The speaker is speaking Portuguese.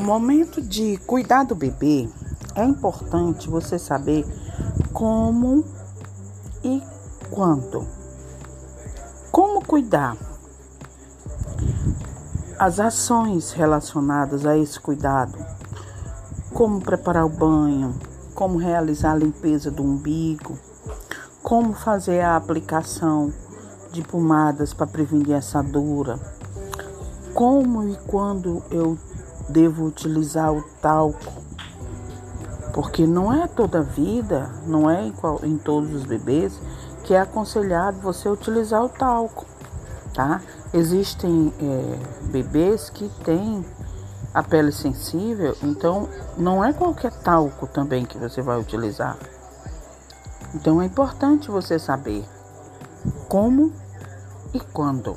momento de cuidar do bebê, é importante você saber como e quando. Como cuidar? As ações relacionadas a esse cuidado, como preparar o banho, como realizar a limpeza do umbigo, como fazer a aplicação de pomadas para prevenir assadura, como e quando eu devo utilizar o talco, porque não é toda vida, não é em, todos os bebês que é aconselhado você utilizar o talco, tá? Existem é, bebês que têm a pele sensível, então não é qualquer talco também que você vai utilizar. Então é importante você saber como e quando.